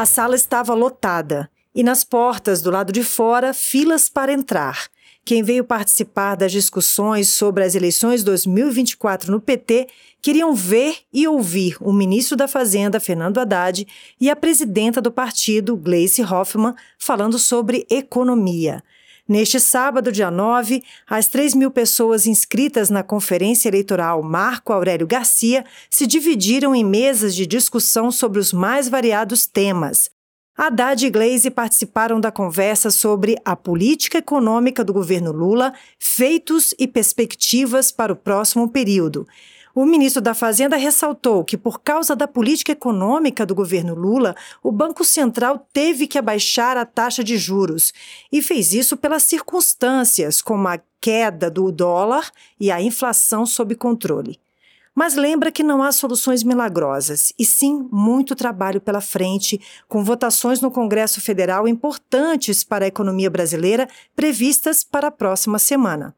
A sala estava lotada e nas portas do lado de fora, filas para entrar. Quem veio participar das discussões sobre as eleições 2024 no PT queriam ver e ouvir o ministro da Fazenda, Fernando Haddad, e a presidenta do partido, Gleice Hoffmann, falando sobre economia. Neste sábado, dia 9, as 3 mil pessoas inscritas na Conferência Eleitoral Marco Aurélio Garcia se dividiram em mesas de discussão sobre os mais variados temas. Haddad e Glaze participaram da conversa sobre a política econômica do governo Lula, feitos e perspectivas para o próximo período. O ministro da Fazenda ressaltou que, por causa da política econômica do governo Lula, o Banco Central teve que abaixar a taxa de juros e fez isso pelas circunstâncias, como a queda do dólar e a inflação sob controle. Mas lembra que não há soluções milagrosas, e sim muito trabalho pela frente, com votações no Congresso Federal importantes para a economia brasileira previstas para a próxima semana.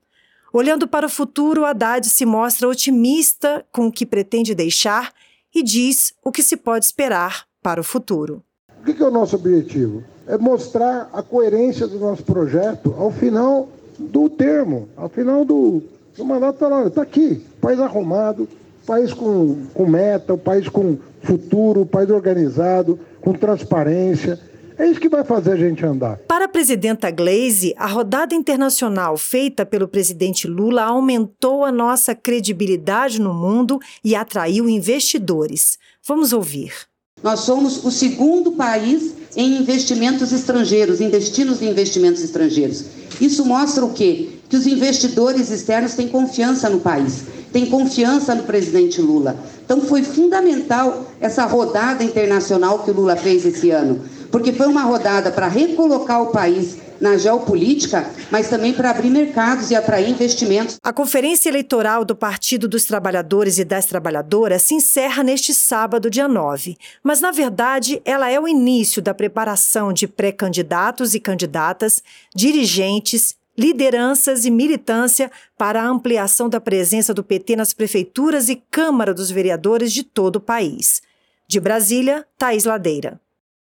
Olhando para o futuro, Haddad se mostra otimista com o que pretende deixar e diz o que se pode esperar para o futuro. O que é o nosso objetivo? É mostrar a coerência do nosso projeto ao final do termo, ao final do, do mandato. Está aqui, país arrumado, país com, com meta, o país com futuro, o país organizado, com transparência é isso que vai fazer a gente andar. Para a presidenta Glaze, a rodada internacional feita pelo presidente Lula aumentou a nossa credibilidade no mundo e atraiu investidores. Vamos ouvir. Nós somos o segundo país em investimentos estrangeiros, em destinos de investimentos estrangeiros. Isso mostra o quê? Que os investidores externos têm confiança no país, têm confiança no presidente Lula. Então foi fundamental essa rodada internacional que o Lula fez esse ano porque foi uma rodada para recolocar o país na geopolítica, mas também para abrir mercados e atrair investimentos. A Conferência Eleitoral do Partido dos Trabalhadores e das Trabalhadoras se encerra neste sábado, dia 9. Mas, na verdade, ela é o início da preparação de pré-candidatos e candidatas, dirigentes, lideranças e militância para a ampliação da presença do PT nas prefeituras e Câmara dos Vereadores de todo o país. De Brasília, Thaís Ladeira.